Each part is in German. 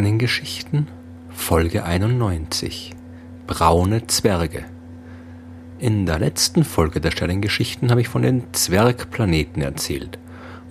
Sternengeschichten Folge 91 Braune Zwerge In der letzten Folge der Sternengeschichten habe ich von den Zwergplaneten erzählt.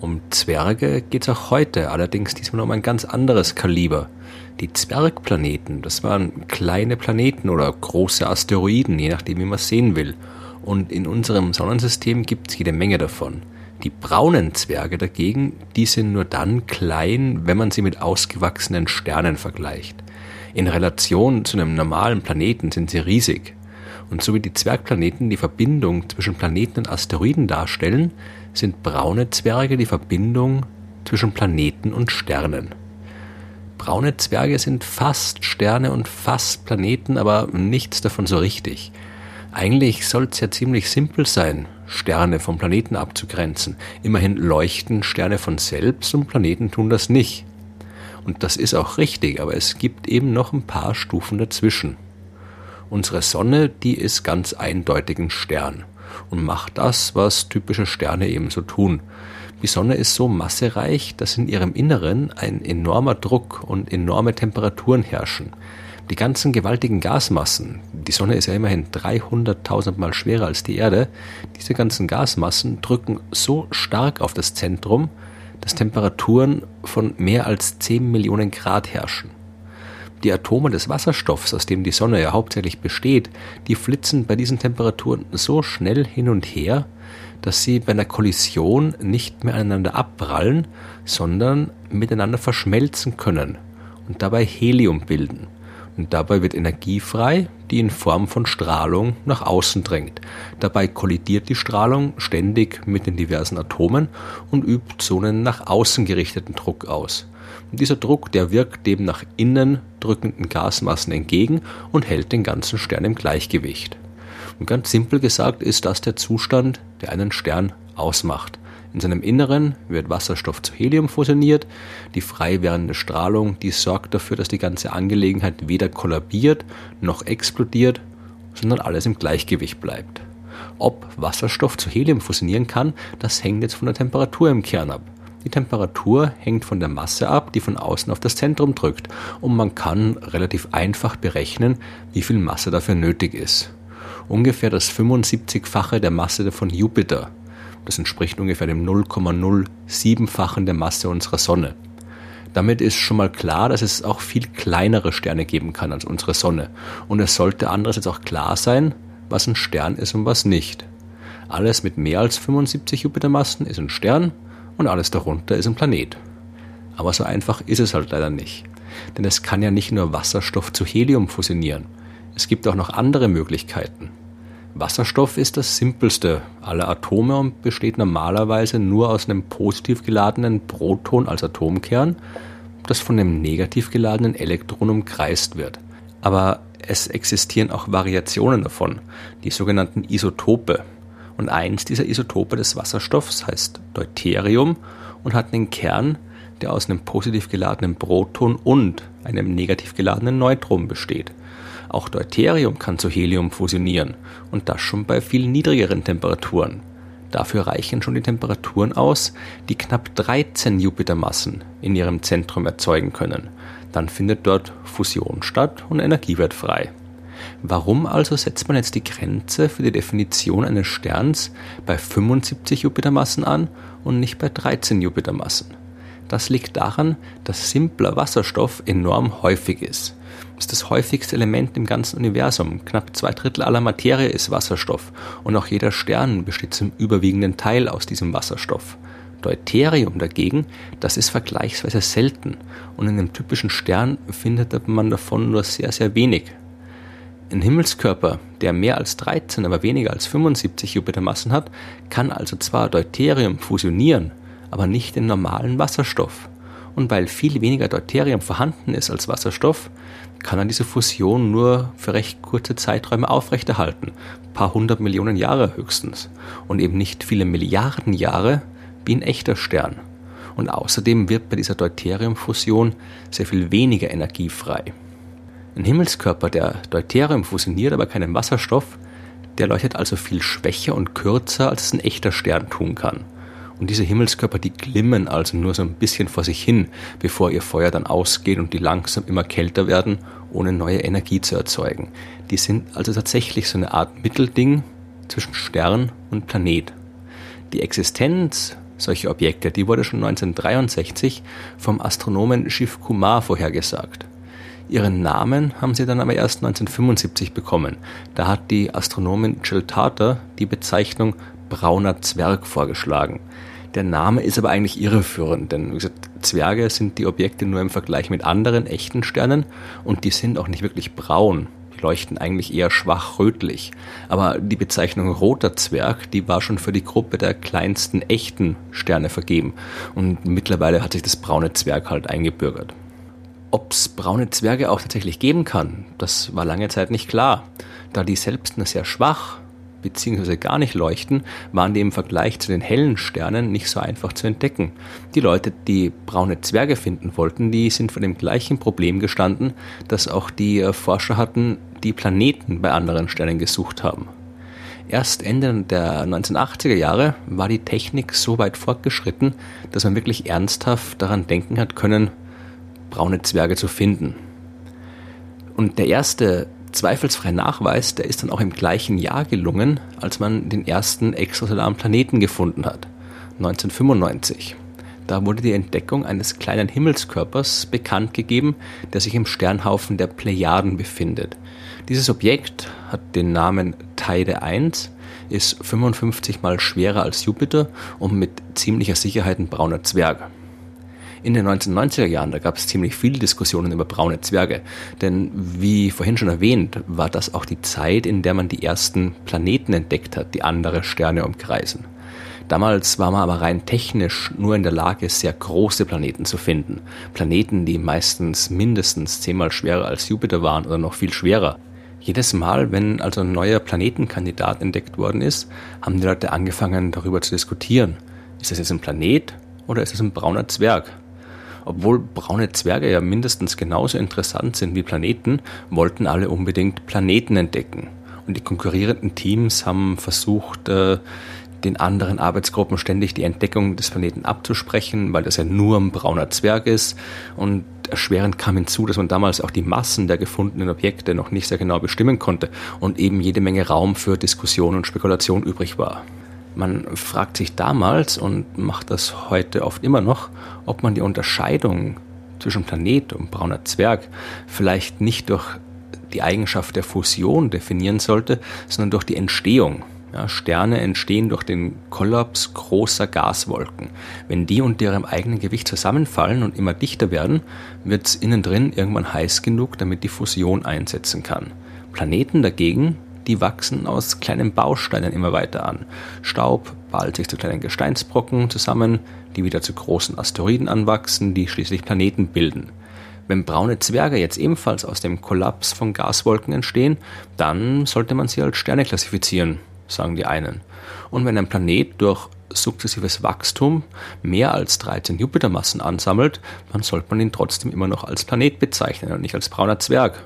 Um Zwerge geht es auch heute, allerdings diesmal um ein ganz anderes Kaliber. Die Zwergplaneten, das waren kleine Planeten oder große Asteroiden, je nachdem wie man es sehen will. Und in unserem Sonnensystem gibt es jede Menge davon. Die braunen Zwerge dagegen, die sind nur dann klein, wenn man sie mit ausgewachsenen Sternen vergleicht. In Relation zu einem normalen Planeten sind sie riesig. Und so wie die Zwergplaneten die Verbindung zwischen Planeten und Asteroiden darstellen, sind braune Zwerge die Verbindung zwischen Planeten und Sternen. Braune Zwerge sind fast Sterne und fast Planeten, aber nichts davon so richtig. Eigentlich soll es ja ziemlich simpel sein, Sterne vom Planeten abzugrenzen. Immerhin leuchten Sterne von selbst und Planeten tun das nicht. Und das ist auch richtig, aber es gibt eben noch ein paar Stufen dazwischen. Unsere Sonne, die ist ganz eindeutig ein Stern und macht das, was typische Sterne ebenso tun. Die Sonne ist so massereich, dass in ihrem Inneren ein enormer Druck und enorme Temperaturen herrschen. Die ganzen gewaltigen Gasmassen, die Sonne ist ja immerhin 300.000 Mal schwerer als die Erde, diese ganzen Gasmassen drücken so stark auf das Zentrum, dass Temperaturen von mehr als 10 Millionen Grad herrschen. Die Atome des Wasserstoffs, aus dem die Sonne ja hauptsächlich besteht, die flitzen bei diesen Temperaturen so schnell hin und her, dass sie bei einer Kollision nicht mehr aneinander abprallen, sondern miteinander verschmelzen können und dabei Helium bilden dabei wird Energie frei, die in Form von Strahlung nach außen drängt. Dabei kollidiert die Strahlung ständig mit den diversen Atomen und übt so einen nach außen gerichteten Druck aus. Und dieser Druck, der wirkt dem nach innen drückenden Gasmassen entgegen und hält den ganzen Stern im Gleichgewicht. Und ganz simpel gesagt ist das der Zustand, der einen Stern ausmacht. In seinem Inneren wird Wasserstoff zu Helium fusioniert. Die frei werdende Strahlung, die sorgt dafür, dass die ganze Angelegenheit weder kollabiert noch explodiert, sondern alles im Gleichgewicht bleibt. Ob Wasserstoff zu Helium fusionieren kann, das hängt jetzt von der Temperatur im Kern ab. Die Temperatur hängt von der Masse ab, die von außen auf das Zentrum drückt, und man kann relativ einfach berechnen, wie viel Masse dafür nötig ist. Ungefähr das 75-fache der Masse von Jupiter das entspricht ungefähr dem 0,07-fachen der Masse unserer Sonne. Damit ist schon mal klar, dass es auch viel kleinere Sterne geben kann als unsere Sonne. Und es sollte andererseits auch klar sein, was ein Stern ist und was nicht. Alles mit mehr als 75 Jupitermassen ist ein Stern und alles darunter ist ein Planet. Aber so einfach ist es halt leider nicht. Denn es kann ja nicht nur Wasserstoff zu Helium fusionieren. Es gibt auch noch andere Möglichkeiten. Wasserstoff ist das simpelste aller Atome und besteht normalerweise nur aus einem positiv geladenen Proton als Atomkern, das von einem negativ geladenen Elektron umkreist wird. Aber es existieren auch Variationen davon, die sogenannten Isotope. Und eins dieser Isotope des Wasserstoffs heißt Deuterium und hat einen Kern, der aus einem positiv geladenen Proton und einem negativ geladenen Neutron besteht. Auch Deuterium kann zu Helium fusionieren und das schon bei viel niedrigeren Temperaturen. Dafür reichen schon die Temperaturen aus, die knapp 13 Jupitermassen in ihrem Zentrum erzeugen können. Dann findet dort Fusion statt und Energie wird frei. Warum also setzt man jetzt die Grenze für die Definition eines Sterns bei 75 Jupitermassen an und nicht bei 13 Jupitermassen? Das liegt daran, dass simpler Wasserstoff enorm häufig ist. Das ist das häufigste Element im ganzen Universum. Knapp zwei Drittel aller Materie ist Wasserstoff und auch jeder Stern besteht zum überwiegenden Teil aus diesem Wasserstoff. Deuterium dagegen, das ist vergleichsweise selten und in einem typischen Stern findet man davon nur sehr, sehr wenig. Ein Himmelskörper, der mehr als 13, aber weniger als 75 Jupitermassen hat, kann also zwar Deuterium fusionieren, aber nicht den normalen Wasserstoff. Und weil viel weniger Deuterium vorhanden ist als Wasserstoff, kann er diese Fusion nur für recht kurze Zeiträume aufrechterhalten, ein paar hundert Millionen Jahre höchstens, und eben nicht viele Milliarden Jahre wie ein echter Stern. Und außerdem wird bei dieser Deuteriumfusion sehr viel weniger Energie frei. Ein Himmelskörper, der Deuterium fusioniert, aber keinen Wasserstoff, der leuchtet also viel schwächer und kürzer, als es ein echter Stern tun kann. Und diese Himmelskörper, die glimmen also nur so ein bisschen vor sich hin, bevor ihr Feuer dann ausgeht und die langsam immer kälter werden, ohne neue Energie zu erzeugen. Die sind also tatsächlich so eine Art Mittelding zwischen Stern und Planet. Die Existenz solcher Objekte, die wurde schon 1963 vom Astronomen Shiv Kumar vorhergesagt. Ihren Namen haben sie dann aber erst 1975 bekommen. Da hat die Astronomin Jill Tarter die Bezeichnung brauner Zwerg vorgeschlagen. Der Name ist aber eigentlich irreführend, denn wie gesagt, Zwerge sind die Objekte nur im Vergleich mit anderen echten Sternen und die sind auch nicht wirklich braun. Die leuchten eigentlich eher schwach rötlich. Aber die Bezeichnung roter Zwerg, die war schon für die Gruppe der kleinsten echten Sterne vergeben. Und mittlerweile hat sich das braune Zwerg halt eingebürgert. Ob es braune Zwerge auch tatsächlich geben kann, das war lange Zeit nicht klar, da die selbst nur sehr schwach bzw. gar nicht leuchten, waren die im Vergleich zu den hellen Sternen nicht so einfach zu entdecken. Die Leute, die braune Zwerge finden wollten, die sind vor dem gleichen Problem gestanden, das auch die äh, Forscher hatten, die Planeten bei anderen Sternen gesucht haben. Erst Ende der 1980er Jahre war die Technik so weit fortgeschritten, dass man wirklich ernsthaft daran denken hat können, braune Zwerge zu finden. Und der erste zweifelsfreie Nachweis, der ist dann auch im gleichen Jahr gelungen, als man den ersten extrasolaren Planeten gefunden hat, 1995. Da wurde die Entdeckung eines kleinen Himmelskörpers bekannt gegeben, der sich im Sternhaufen der Plejaden befindet. Dieses Objekt hat den Namen Teide 1, ist 55 mal schwerer als Jupiter und mit ziemlicher Sicherheit ein brauner Zwerg. In den 1990er Jahren, da gab es ziemlich viele Diskussionen über braune Zwerge. Denn wie vorhin schon erwähnt, war das auch die Zeit, in der man die ersten Planeten entdeckt hat, die andere Sterne umkreisen. Damals war man aber rein technisch nur in der Lage, sehr große Planeten zu finden. Planeten, die meistens mindestens zehnmal schwerer als Jupiter waren oder noch viel schwerer. Jedes Mal, wenn also ein neuer Planetenkandidat entdeckt worden ist, haben die Leute angefangen darüber zu diskutieren. Ist das jetzt ein Planet oder ist es ein brauner Zwerg? Obwohl braune Zwerge ja mindestens genauso interessant sind wie Planeten, wollten alle unbedingt Planeten entdecken. Und die konkurrierenden Teams haben versucht, äh, den anderen Arbeitsgruppen ständig die Entdeckung des Planeten abzusprechen, weil das ja nur ein brauner Zwerg ist. Und erschwerend kam hinzu, dass man damals auch die Massen der gefundenen Objekte noch nicht sehr genau bestimmen konnte und eben jede Menge Raum für Diskussion und Spekulation übrig war. Man fragt sich damals und macht das heute oft immer noch, ob man die Unterscheidung zwischen Planet und brauner Zwerg vielleicht nicht durch die Eigenschaft der Fusion definieren sollte, sondern durch die Entstehung. Ja, Sterne entstehen durch den Kollaps großer Gaswolken. Wenn die unter ihrem eigenen Gewicht zusammenfallen und immer dichter werden, wird es innen drin irgendwann heiß genug, damit die Fusion einsetzen kann. Planeten dagegen die wachsen aus kleinen Bausteinen immer weiter an. Staub ballt sich zu kleinen Gesteinsbrocken zusammen, die wieder zu großen Asteroiden anwachsen, die schließlich Planeten bilden. Wenn braune Zwerge jetzt ebenfalls aus dem Kollaps von Gaswolken entstehen, dann sollte man sie als Sterne klassifizieren, sagen die einen. Und wenn ein Planet durch sukzessives Wachstum mehr als 13 Jupitermassen ansammelt, dann sollte man ihn trotzdem immer noch als Planet bezeichnen und nicht als brauner Zwerg.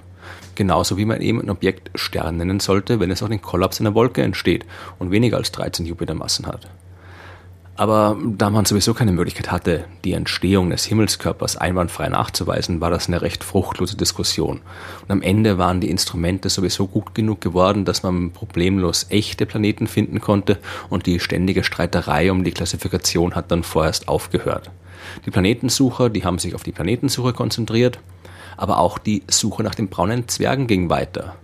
Genauso wie man eben ein Objekt Stern nennen sollte, wenn es auch den Kollaps einer Wolke entsteht und weniger als 13 Jupitermassen hat. Aber da man sowieso keine Möglichkeit hatte, die Entstehung des Himmelskörpers einwandfrei nachzuweisen, war das eine recht fruchtlose Diskussion. Und am Ende waren die Instrumente sowieso gut genug geworden, dass man problemlos echte Planeten finden konnte und die ständige Streiterei um die Klassifikation hat dann vorerst aufgehört. Die Planetensucher, die haben sich auf die Planetensuche konzentriert aber auch die Suche nach den braunen Zwergen ging weiter,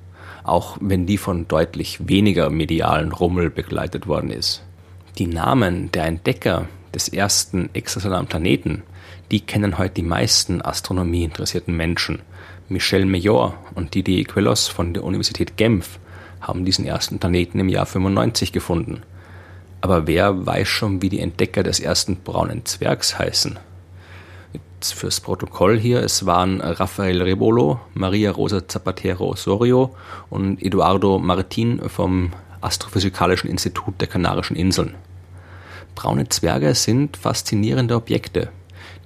auch wenn die von deutlich weniger medialen Rummel begleitet worden ist. Die Namen der Entdecker des ersten extrasolaren Planeten, die kennen heute die meisten astronomieinteressierten Menschen. Michel Mayor und Didier Queloz von der Universität Genf haben diesen ersten Planeten im Jahr 95 gefunden. Aber wer weiß schon, wie die Entdecker des ersten braunen Zwergs heißen? Fürs Protokoll hier, es waren Rafael Rebolo, Maria Rosa Zapatero Osorio und Eduardo Martin vom Astrophysikalischen Institut der Kanarischen Inseln. Braune Zwerge sind faszinierende Objekte.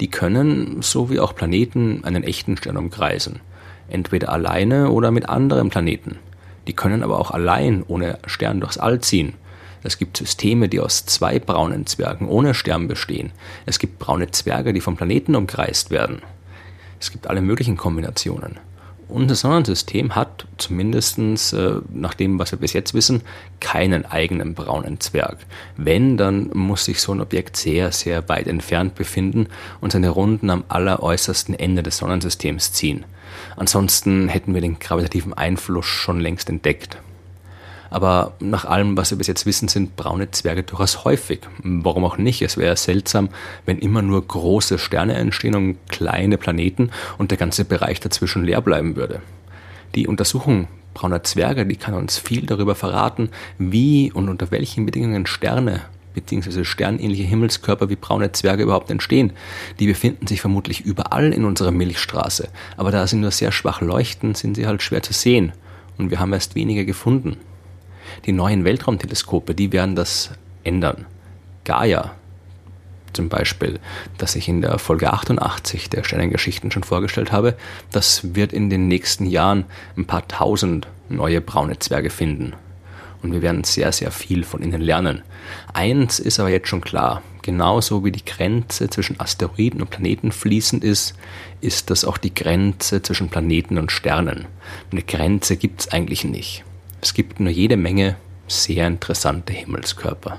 Die können, so wie auch Planeten, einen echten Stern umkreisen. Entweder alleine oder mit anderen Planeten. Die können aber auch allein ohne Stern durchs All ziehen. Es gibt Systeme, die aus zwei braunen Zwergen ohne Stern bestehen. Es gibt braune Zwerge, die vom Planeten umkreist werden. Es gibt alle möglichen Kombinationen. Unser Sonnensystem hat zumindest äh, nach dem, was wir bis jetzt wissen, keinen eigenen braunen Zwerg. Wenn, dann muss sich so ein Objekt sehr, sehr weit entfernt befinden und seine Runden am alleräußersten Ende des Sonnensystems ziehen. Ansonsten hätten wir den gravitativen Einfluss schon längst entdeckt. Aber nach allem, was wir bis jetzt wissen, sind braune Zwerge durchaus häufig. Warum auch nicht? Es wäre seltsam, wenn immer nur große Sterne entstehen und kleine Planeten und der ganze Bereich dazwischen leer bleiben würde. Die Untersuchung brauner Zwerge, die kann uns viel darüber verraten, wie und unter welchen Bedingungen Sterne bzw. sternähnliche Himmelskörper wie braune Zwerge überhaupt entstehen. Die befinden sich vermutlich überall in unserer Milchstraße, aber da sie nur sehr schwach leuchten, sind sie halt schwer zu sehen und wir haben erst wenige gefunden. Die neuen Weltraumteleskope, die werden das ändern. Gaia zum Beispiel, das ich in der Folge 88 der Sternengeschichten schon vorgestellt habe, das wird in den nächsten Jahren ein paar tausend neue braune Zwerge finden. Und wir werden sehr, sehr viel von ihnen lernen. Eins ist aber jetzt schon klar. Genauso wie die Grenze zwischen Asteroiden und Planeten fließend ist, ist das auch die Grenze zwischen Planeten und Sternen. Eine Grenze gibt es eigentlich nicht. Es gibt nur jede Menge sehr interessante Himmelskörper.